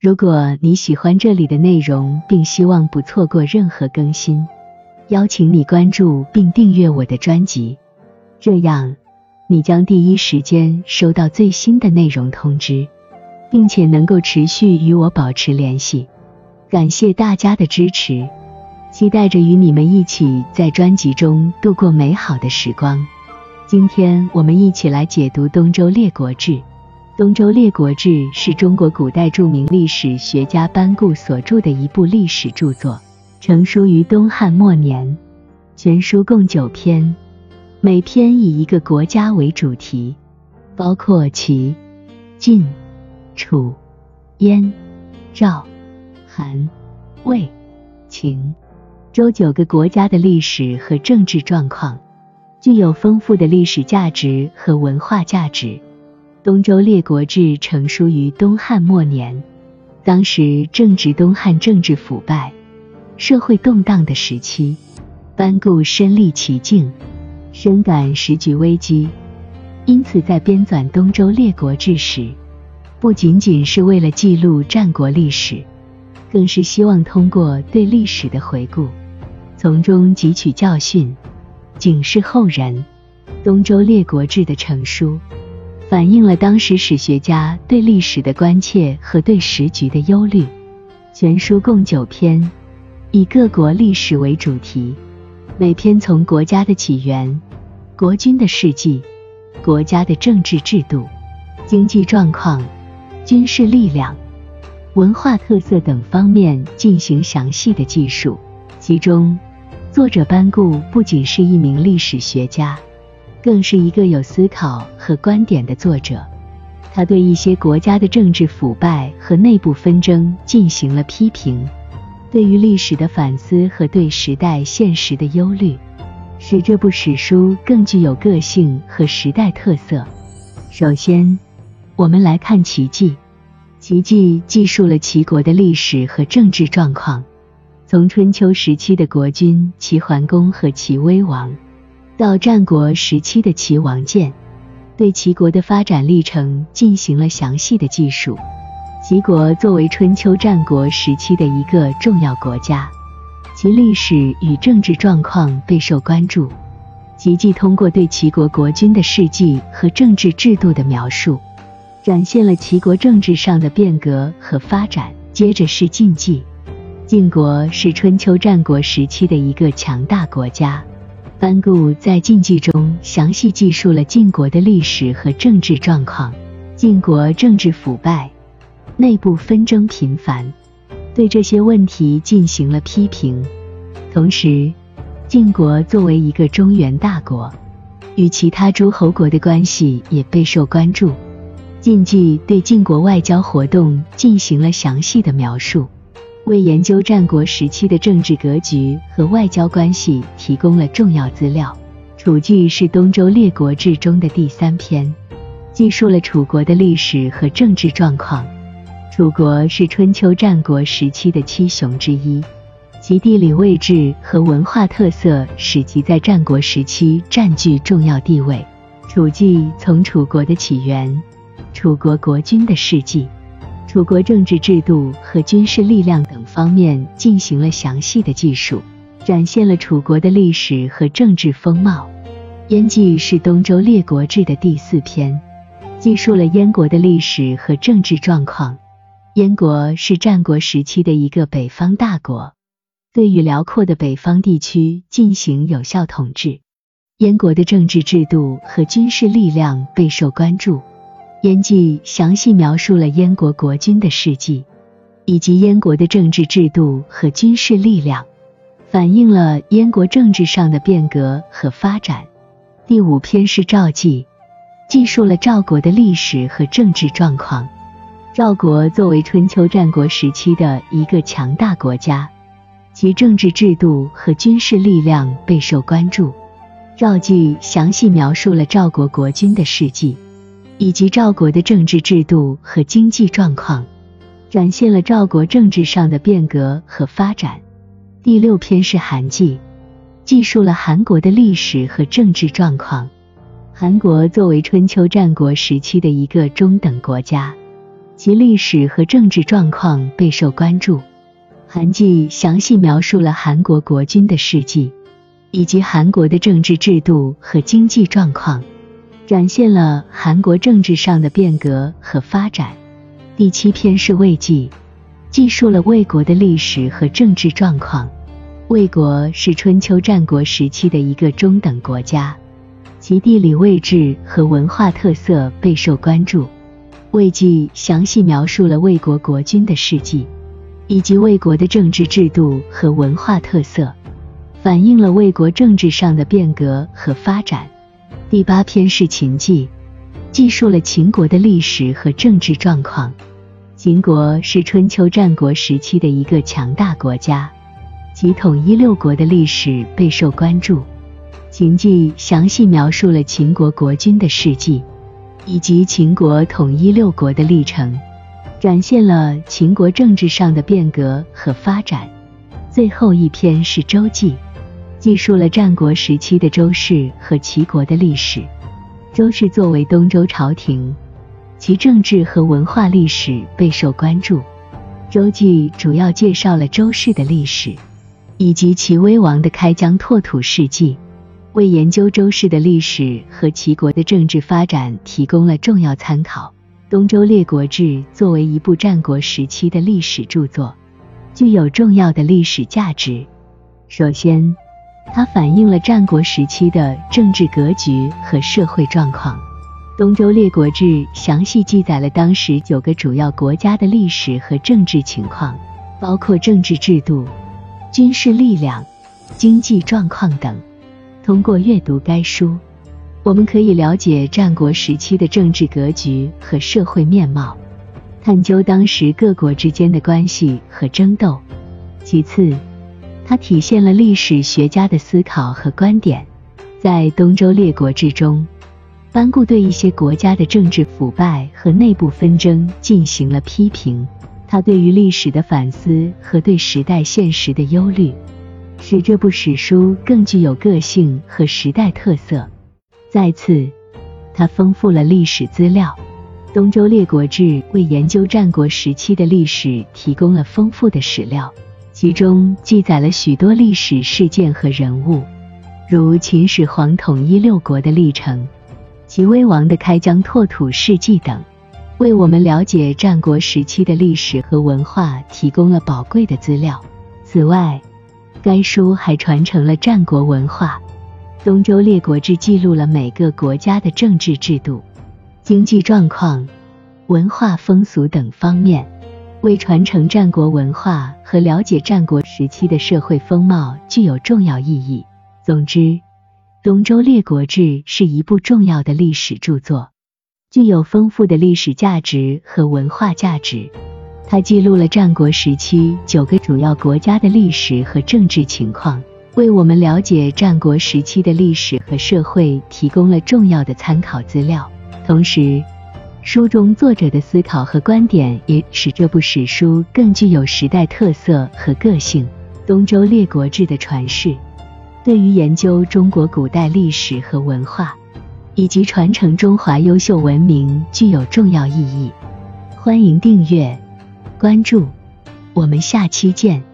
如果你喜欢这里的内容，并希望不错过任何更新，邀请你关注并订阅我的专辑，这样你将第一时间收到最新的内容通知，并且能够持续与我保持联系。感谢大家的支持，期待着与你们一起在专辑中度过美好的时光。今天我们一起来解读《东周列国志》。《东周列国志》是中国古代著名历史学家班固所著的一部历史著作，成书于东汉末年。全书共九篇，每篇以一个国家为主题，包括齐、晋、楚、燕、赵、韩、魏、秦、周九个国家的历史和政治状况。具有丰富的历史价值和文化价值。《东周列国志》成书于东汉末年，当时正值东汉政治腐败、社会动荡的时期，班固身历其境，深感时局危机，因此在编纂《东周列国志》时，不仅仅是为了记录战国历史，更是希望通过对历史的回顾，从中汲取教训。警示后人，《东周列国志》的成书，反映了当时史学家对历史的关切和对时局的忧虑。全书共九篇，以各国历史为主题，每篇从国家的起源、国君的事迹、国家的政治制度、经济状况、军事力量、文化特色等方面进行详细的记述，其中。作者班固不仅是一名历史学家，更是一个有思考和观点的作者。他对一些国家的政治腐败和内部纷争进行了批评，对于历史的反思和对时代现实的忧虑，使这部史书更具有个性和时代特色。首先，我们来看《齐记》。《齐记》记述了齐国的历史和政治状况。从春秋时期的国君齐桓公和齐威王，到战国时期的齐王建，对齐国的发展历程进行了详细的记述。齐国作为春秋战国时期的一个重要国家，其历史与政治状况备受关注。齐记通过对齐国国君的事迹和政治制度的描述，展现了齐国政治上的变革和发展。接着是晋记。晋国是春秋战国时期的一个强大国家。班固在晋记中详细记述了晋国的历史和政治状况。晋国政治腐败，内部纷争频繁，对这些问题进行了批评。同时，晋国作为一个中原大国，与其他诸侯国的关系也备受关注。晋记对晋国外交活动进行了详细的描述。为研究战国时期的政治格局和外交关系提供了重要资料。楚记是东周列国志中的第三篇，记述了楚国的历史和政治状况。楚国是春秋战国时期的七雄之一，其地理位置和文化特色使其在战国时期占据重要地位。楚记从楚国的起源、楚国国君的事迹。楚国政治制度和军事力量等方面进行了详细的记述，展现了楚国的历史和政治风貌。燕记是东周列国志的第四篇，记述了燕国的历史和政治状况。燕国是战国时期的一个北方大国，对于辽阔的北方地区进行有效统治。燕国的政治制度和军事力量备受关注。燕记详细描述了燕国国君的事迹，以及燕国的政治制度和军事力量，反映了燕国政治上的变革和发展。第五篇是赵记，记述了赵国的历史和政治状况。赵国作为春秋战国时期的一个强大国家，其政治制度和军事力量备受关注。赵记详细描述了赵国国君的事迹。以及赵国的政治制度和经济状况，展现了赵国政治上的变革和发展。第六篇是韩记，记述了韩国的历史和政治状况。韩国作为春秋战国时期的一个中等国家，其历史和政治状况备受关注。韩记详细描述了韩国国君的事迹，以及韩国的政治制度和经济状况，展现了韩国政治上的变革和发展。第七篇是魏记，记述了魏国的历史和政治状况。魏国是春秋战国时期的一个中等国家，其地理位置和文化特色备受关注。魏记详细描述了魏国国君的事迹。以及魏国的政治制度和文化特色，反映了魏国政治上的变革和发展。第八篇是秦记，记述了秦国的历史和政治状况。秦国是春秋战国时期的一个强大国家，其统一六国的历史备受关注。秦记详细描述了秦国国君的事迹，以及秦国统一六国的历程。展现了秦国政治上的变革和发展。最后一篇是周记，记述了战国时期的周氏和齐国的历史。周氏作为东周朝廷，其政治和文化历史备受关注。周记主要介绍了周氏的历史，以及齐威王的开疆拓土事迹，为研究周氏的历史和齐国的政治发展提供了重要参考。《东周列国志》作为一部战国时期的历史著作，具有重要的历史价值。首先，它反映了战国时期的政治格局和社会状况。《东周列国志》详细记载了当时九个主要国家的历史和政治情况，包括政治制度、军事力量、经济状况等。通过阅读该书。我们可以了解战国时期的政治格局和社会面貌，探究当时各国之间的关系和争斗。其次，它体现了历史学家的思考和观点。在《东周列国志》中，班固对一些国家的政治腐败和内部纷争进行了批评。他对于历史的反思和对时代现实的忧虑，使这部史书更具有个性和时代特色。再次，它丰富了历史资料，《东周列国志》为研究战国时期的历史提供了丰富的史料，其中记载了许多历史事件和人物，如秦始皇统一六国的历程、齐威王的开疆拓土事迹等，为我们了解战国时期的历史和文化提供了宝贵的资料。此外，该书还传承了战国文化。《东周列国志》记录了每个国家的政治制度、经济状况、文化风俗等方面，为传承战国文化和了解战国时期的社会风貌具有重要意义。总之，《东周列国志》是一部重要的历史著作，具有丰富的历史价值和文化价值。它记录了战国时期九个主要国家的历史和政治情况。为我们了解战国时期的历史和社会提供了重要的参考资料，同时，书中作者的思考和观点也使这部史书更具有时代特色和个性。《东周列国志》的传世，对于研究中国古代历史和文化，以及传承中华优秀文明具有重要意义。欢迎订阅、关注，我们下期见。